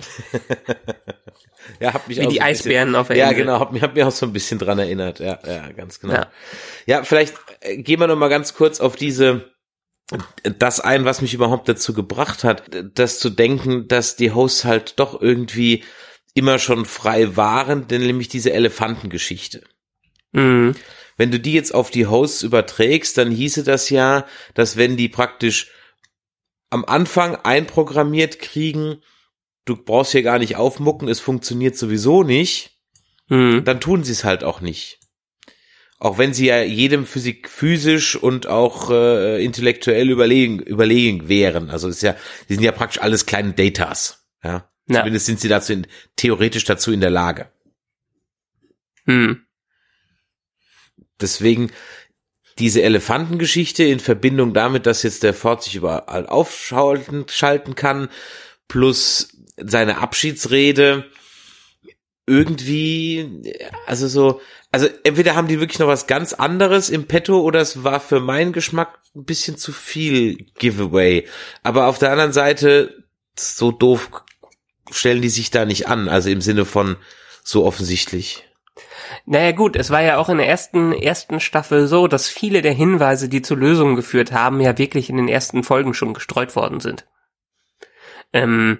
ja, hab mich Wie auch die so Eisbären bisschen, auf der Ja, Insel. genau, hab, mich- hab mir auch so ein bisschen dran erinnert. Ja, ja, ganz genau. Ja, Ja. vielleicht äh, gehen wir noch mal ganz kurz auf diese das ein, was mich überhaupt dazu gebracht hat, das zu denken, dass die Hosts halt doch irgendwie immer schon frei waren, denn nämlich diese Elefantengeschichte. Mhm. Wenn du die jetzt auf die Hosts überträgst, dann hieße das ja, dass wenn die praktisch am Anfang einprogrammiert kriegen, du brauchst hier gar nicht aufmucken, es funktioniert sowieso nicht, Mhm. dann tun sie es halt auch nicht. Auch wenn sie ja jedem Physik physisch und auch äh, intellektuell überlegen, überlegen wären. Also ist ja, die sind ja praktisch alles kleine Datas. Ja. Ja. Zumindest sind sie dazu in, theoretisch dazu in der Lage. Mhm. Deswegen diese Elefantengeschichte in Verbindung damit, dass jetzt der Ford sich überall aufschalten schalten kann, plus seine Abschiedsrede, irgendwie, also so, also entweder haben die wirklich noch was ganz anderes im Petto oder es war für meinen Geschmack ein bisschen zu viel Giveaway. Aber auf der anderen Seite, so doof stellen die sich da nicht an, also im Sinne von so offensichtlich. Naja gut, es war ja auch in der ersten, ersten Staffel so, dass viele der Hinweise, die zu Lösungen geführt haben, ja wirklich in den ersten Folgen schon gestreut worden sind. Ähm,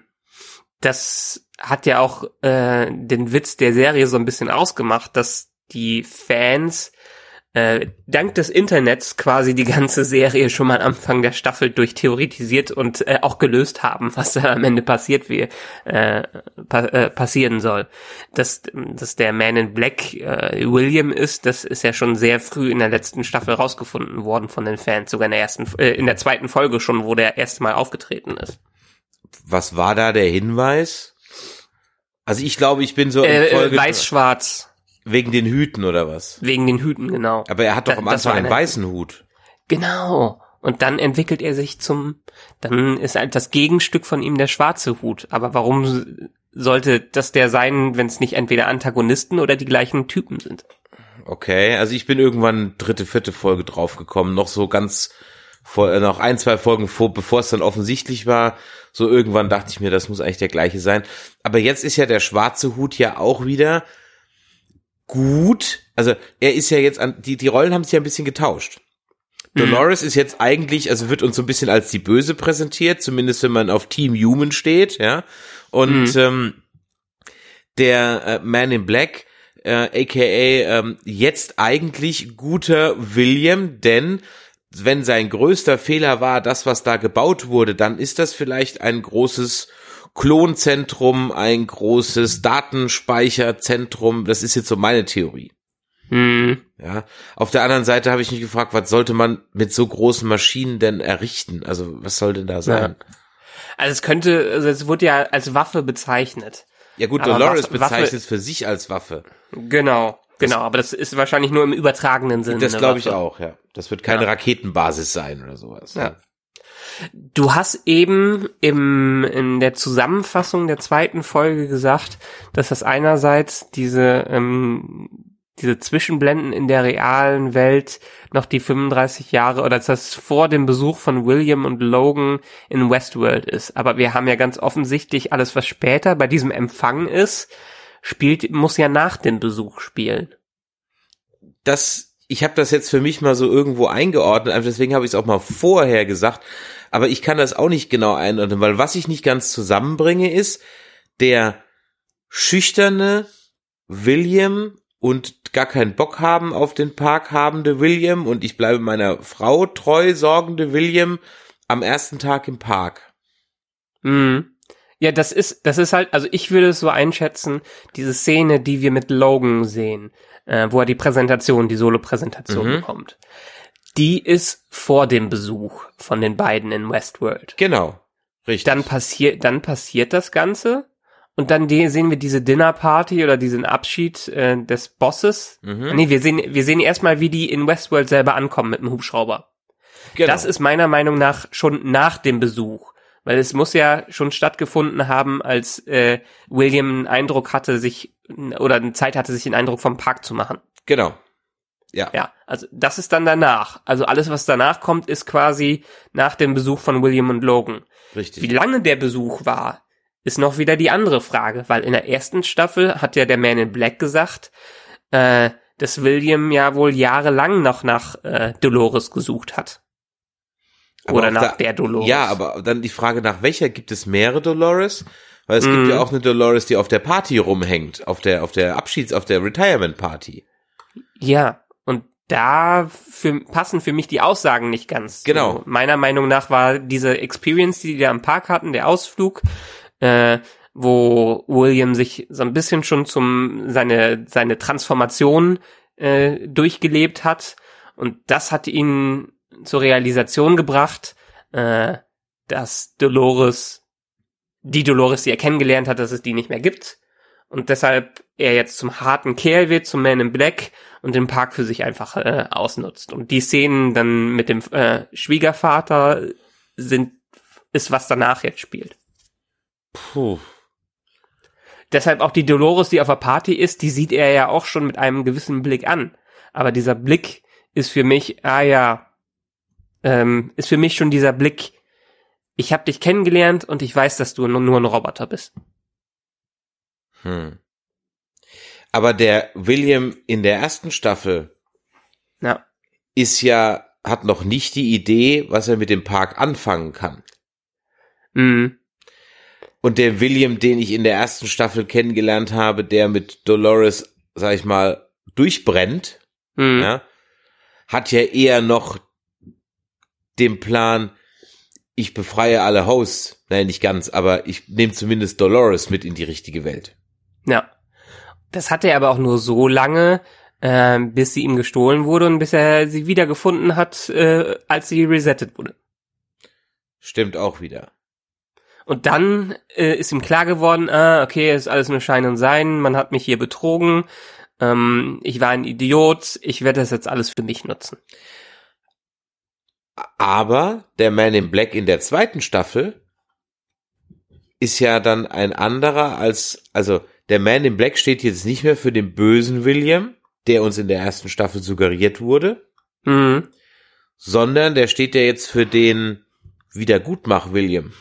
das hat ja auch äh, den Witz der Serie so ein bisschen ausgemacht, dass die Fans äh, dank des Internets quasi die ganze Serie schon mal am Anfang der Staffel durchtheoretisiert und äh, auch gelöst haben, was da am Ende passiert wie, äh, pa äh, passieren soll. Dass, dass der Man in Black äh, William ist, das ist ja schon sehr früh in der letzten Staffel rausgefunden worden von den Fans, sogar in der ersten, äh, in der zweiten Folge schon, wo der erste Mal aufgetreten ist. Was war da der Hinweis? Also ich glaube, ich bin so in Äh, äh, Folge Weiß-Schwarz, wegen den Hüten oder was? wegen den Hüten, genau. Aber er hat doch Da- am Anfang einen eine- weißen Hut. Genau. Und dann entwickelt er sich zum, dann ist halt das Gegenstück von ihm der schwarze Hut. Aber warum sollte das der sein, wenn es nicht entweder Antagonisten oder die gleichen Typen sind? Okay, also ich bin irgendwann dritte, vierte Folge draufgekommen, noch so ganz vor, äh, noch ein, zwei Folgen vor, bevor es dann offensichtlich war. So irgendwann dachte ich mir, das muss eigentlich der gleiche sein. Aber jetzt ist ja der schwarze Hut ja auch wieder gut. Also er ist ja jetzt an, die, die Rollen haben sich ja ein bisschen getauscht. Dolores ist jetzt eigentlich, also wird uns so ein bisschen als die Böse präsentiert, zumindest wenn man auf Team Human steht, ja. Und ähm, der äh, Man in Black, äh, aka ähm, jetzt eigentlich guter William, denn wenn sein größter Fehler war, das, was da gebaut wurde, dann ist das vielleicht ein großes Klonzentrum, ein großes Datenspeicherzentrum. Das ist jetzt so meine Theorie. Hm. Ja. Auf der anderen Seite habe ich mich gefragt, was sollte man mit so großen Maschinen denn errichten? Also was soll denn da sein? Ja. Also es könnte, also es wurde ja als Waffe bezeichnet. Ja, gut, Aber Dolores Waffe- bezeichnet es für sich als Waffe. Genau, genau. Aber das ist wahrscheinlich nur im übertragenen Sinne. Das glaube ich auch, ja. Das wird keine Ja. Raketenbasis sein oder sowas. Ja. Du hast eben im, in der Zusammenfassung der zweiten Folge gesagt, dass das einerseits diese, ähm, diese Zwischenblenden in der realen Welt noch die 35 Jahre oder dass das vor dem Besuch von William und Logan in Westworld ist. Aber wir haben ja ganz offensichtlich alles, was später bei diesem Empfang ist, spielt, muss ja nach dem Besuch spielen. das, ich habe das jetzt für mich mal so irgendwo eingeordnet, deswegen habe ich es auch mal vorher gesagt, aber ich kann das auch nicht genau einordnen, weil was ich nicht ganz zusammenbringe ist, der schüchterne William und gar keinen Bock haben auf den Park habende William und ich bleibe meiner Frau treu sorgende William am ersten Tag im Park. Mhm. Ja, das ist, das ist halt, also ich würde es so einschätzen, diese Szene, die wir mit Logan sehen, äh, wo er die Präsentation, die Solo-Präsentation Mhm. bekommt, die ist vor dem Besuch von den beiden in Westworld. Genau. Richtig. Dann passiert, dann passiert das Ganze und dann sehen wir diese Dinnerparty oder diesen Abschied äh, des Bosses. Mhm. Nee, wir sehen, wir sehen erstmal, wie die in Westworld selber ankommen mit dem Hubschrauber. genau. Das ist meiner Meinung nach schon nach dem Besuch. Weil es muss ja schon stattgefunden haben, als äh, William einen Eindruck hatte, sich oder eine Zeit hatte, sich einen Eindruck vom Park zu machen. genau. Ja. Ja, also das ist dann danach. Also alles, was danach kommt, ist quasi nach dem Besuch von William und Logan. Richtig. Wie lange der Besuch war, ist noch wieder die andere Frage, weil in der ersten Staffel hat ja der Man in Black gesagt, äh, dass William ja wohl jahrelang noch nach äh, Dolores gesucht hat. Aber Oder nach der Dolores. Ja, aber dann die Frage, nach welcher gibt es mehrere Dolores? Weil es Mhm. gibt ja auch eine Dolores, die auf der Party rumhängt, auf der, auf der Abschieds-, auf der Retirement Party. Ja, und da für, passen für mich die Aussagen nicht ganz. Genau. So, meiner Meinung nach war diese Experience, die die da am Park hatten, der Ausflug, äh, wo William sich so ein bisschen schon zum seine seine Transformation äh, durchgelebt hat und das hat ihn zur Realisation gebracht, äh, dass Dolores die Dolores, die er kennengelernt hat, dass es die nicht mehr gibt und deshalb er jetzt zum harten Kerl wird, zum Man in Black und den Park für sich einfach äh, ausnutzt. Und die Szenen dann mit dem äh, Schwiegervater sind, ist was danach jetzt spielt. Puh. Deshalb auch die Dolores, die auf der Party ist, die sieht er ja auch schon mit einem gewissen Blick an. Aber dieser Blick ist für mich, ah ja, ähm, ist für mich schon dieser Blick, ich habe dich kennengelernt und ich weiß, dass du nur, ein Roboter bist. Hm. Aber der William in der ersten Staffel Ja. ist ja, hat noch nicht die Idee, was er mit dem Park anfangen kann. Mhm. Und der William, den ich in der ersten Staffel kennengelernt habe, der mit Dolores, sag ich mal, durchbrennt, Mhm. ja, hat ja eher noch den Plan, ich befreie alle Hosts. Nein, nicht ganz, aber ich nehme zumindest Dolores mit in die richtige Welt. Ja. Das hatte er aber auch nur so lange, äh, bis sie ihm gestohlen wurde und bis er sie wiedergefunden hat, äh, als sie resettet wurde. Stimmt auch wieder. Und dann äh, ist ihm klar geworden, ah, okay, es ist alles nur Schein und Sein, man hat mich hier betrogen, ähm, ich war ein Idiot, ich werde das jetzt alles für mich nutzen. Aber der Man in Black in der zweiten Staffel ist ja dann ein anderer als, also der Man in Black steht jetzt nicht mehr für den bösen William, der uns in der ersten Staffel suggeriert wurde, Mhm. sondern der steht ja jetzt für den Wiedergutmach William.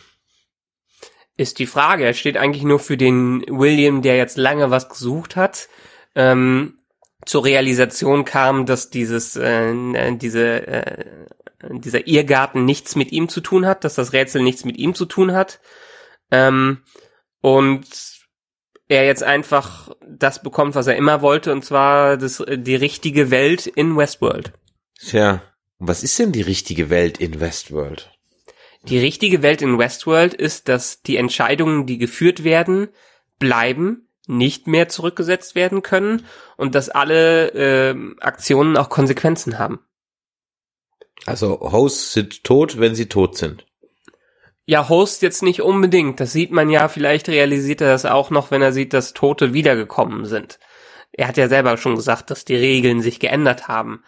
Ist die Frage, er steht eigentlich nur für den William, der jetzt lange was gesucht hat, ähm, zur Realisation kam, dass dieses, äh, diese äh, dieser Irrgarten nichts mit ihm zu tun hat, dass das Rätsel nichts mit ihm zu tun hat. Ähm, und er jetzt einfach das bekommt, was er immer wollte, und zwar das, die richtige Welt in Westworld. Tja, was ist denn die richtige Welt in Westworld? Die richtige Welt in Westworld ist, dass die Entscheidungen, die geführt werden, bleiben, nicht mehr zurückgesetzt werden können und dass alle äh, Aktionen auch Konsequenzen haben. Also Hosts sind tot, wenn sie tot sind. Ja, Host jetzt nicht unbedingt. Das sieht man ja, vielleicht realisiert er das auch noch, wenn er sieht, dass Tote wiedergekommen sind. Er hat ja selber schon gesagt, dass die Regeln sich geändert haben.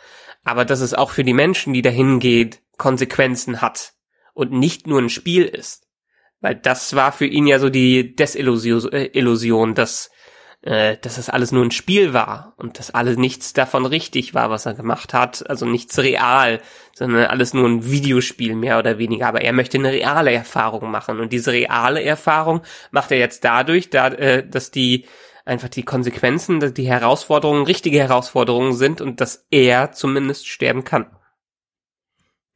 Aber dass es auch für die Menschen, die dahin geht, Konsequenzen hat und nicht nur ein Spiel ist. Weil das war für ihn ja so die Desillusion, äh, dass, äh, dass das alles nur ein Spiel war und dass alles nichts davon richtig war, was er gemacht hat. Also nichts real, sondern alles nur ein Videospiel mehr oder weniger. Aber er möchte eine reale Erfahrung machen. Und diese reale Erfahrung macht er jetzt dadurch, da, äh, dass die einfach die Konsequenzen, dass die Herausforderungen richtige Herausforderungen sind und dass er zumindest sterben kann.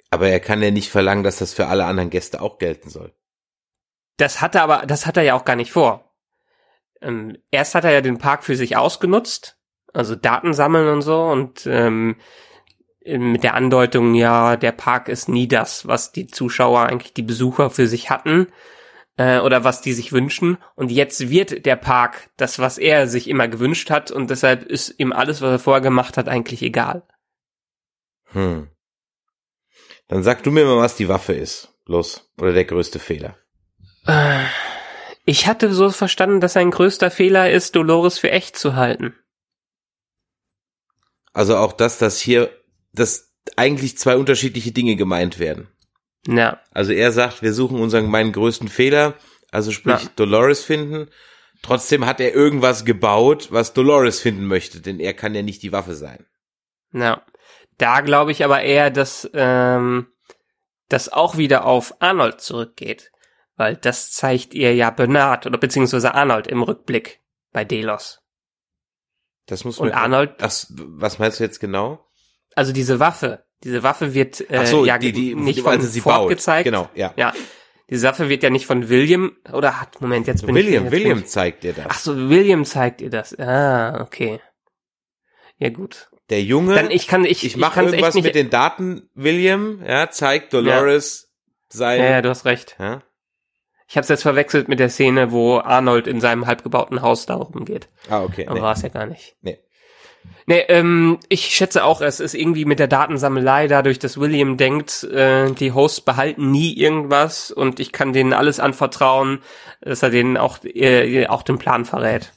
Aber er kann ja nicht verlangen, dass das für alle anderen Gäste auch gelten soll. Das hat er aber, das hat er ja auch gar nicht vor. Ähm, erst hat er ja den Park für sich ausgenutzt, also Daten sammeln und so und ähm, mit der Andeutung, ja, der Park ist nie das, was die Zuschauer eigentlich die Besucher für sich hatten äh, oder was die sich wünschen. Und jetzt wird der Park das, was er sich immer gewünscht hat und deshalb ist ihm alles, was er vorher gemacht hat, eigentlich egal. Hm. Dann sag du mir mal, was die Waffe ist. Los. Oder der größte Fehler. Äh, ich hatte so verstanden, dass sein größter Fehler ist, Dolores für echt zu halten. Also auch das, dass hier, dass eigentlich zwei unterschiedliche Dinge gemeint werden. Ja. Also er sagt, wir suchen unseren, meinen größten Fehler, also sprich ja. Dolores finden. Trotzdem hat er irgendwas gebaut, was Dolores finden möchte, denn er kann ja nicht die Waffe sein. Ja. Da glaube ich aber eher, dass ähm, das auch wieder auf Arnold zurückgeht weil das zeigt ihr ja Bernard oder beziehungsweise Arnold im Rückblick bei Delos. Das muss man. Und Arnold. Ach, was meinst du jetzt genau? Also diese Waffe, diese Waffe wird äh, so, ja die, die, nicht von sie Ford baut. gezeigt. Genau, ja. Ja. Diese Waffe wird ja nicht von William oder hat Moment jetzt bin William, ich jetzt William zeigt dir das. Ach so, William zeigt ihr das. Ah, okay. Ja gut. Der Junge. Dann ich kann ich ich mache irgendwas mit den Daten. William, ja, zeigt Dolores ja. sein. Ja, ja, du hast recht. Ja? Ich habe es jetzt verwechselt mit der Szene, wo Arnold in seinem halbgebauten Haus da rumgeht. Ah, okay. Aber nee. war es ja gar nicht. Nee. Nee, ähm, ich schätze auch, es ist irgendwie mit der Datensammelei dadurch, dass William denkt, äh, die Hosts behalten nie irgendwas und ich kann denen alles anvertrauen, dass er denen auch, äh, auch den Plan verrät.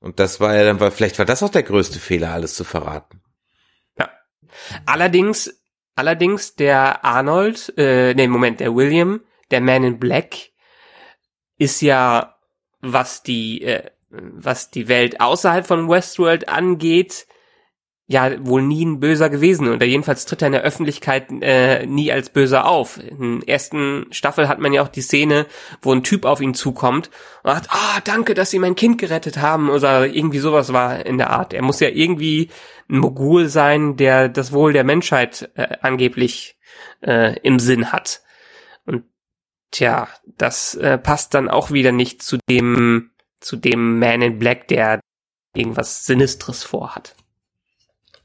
Und das war ja dann, vielleicht war das auch der größte Fehler, alles zu verraten. Ja. Allerdings, allerdings der Arnold, äh, nee, Moment, der William, der Man in Black, ist ja, was die, äh, was die Welt außerhalb von Westworld angeht, ja wohl nie ein Böser gewesen oder jedenfalls tritt er in der Öffentlichkeit äh, nie als Böser auf. In der ersten Staffel hat man ja auch die Szene, wo ein Typ auf ihn zukommt und sagt, ah, danke, dass Sie mein Kind gerettet haben oder irgendwie sowas war in der Art. Er muss ja irgendwie ein Mogul sein, der das Wohl der Menschheit äh, angeblich äh, im Sinn hat. Tja, das äh, passt dann auch wieder nicht zu dem, zu dem Man in Black, der irgendwas Sinistres vorhat.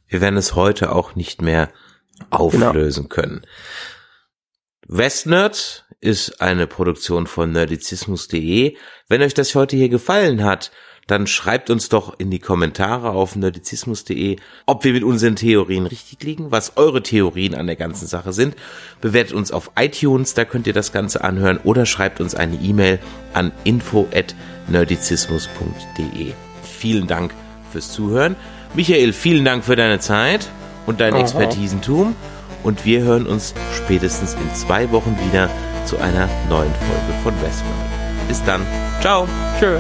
Wir werden es heute auch nicht mehr auflösen genau. können. Westnerd ist eine Produktion von nerdizismus.de. Wenn euch das heute hier gefallen hat, dann schreibt uns doch in die Kommentare auf nerdizismus.de, ob wir mit unseren Theorien richtig liegen, was eure Theorien an der ganzen Sache sind. Bewertet uns auf iTunes, da könnt ihr das Ganze anhören oder schreibt uns eine E-Mail an info@nerdizismus.de. Vielen Dank fürs Zuhören. Michael, vielen Dank für deine Zeit und dein Aha. Expertisentum und wir hören uns spätestens in zwei Wochen wieder zu einer neuen Folge von Westworld. Bis dann. Ciao. Tschö.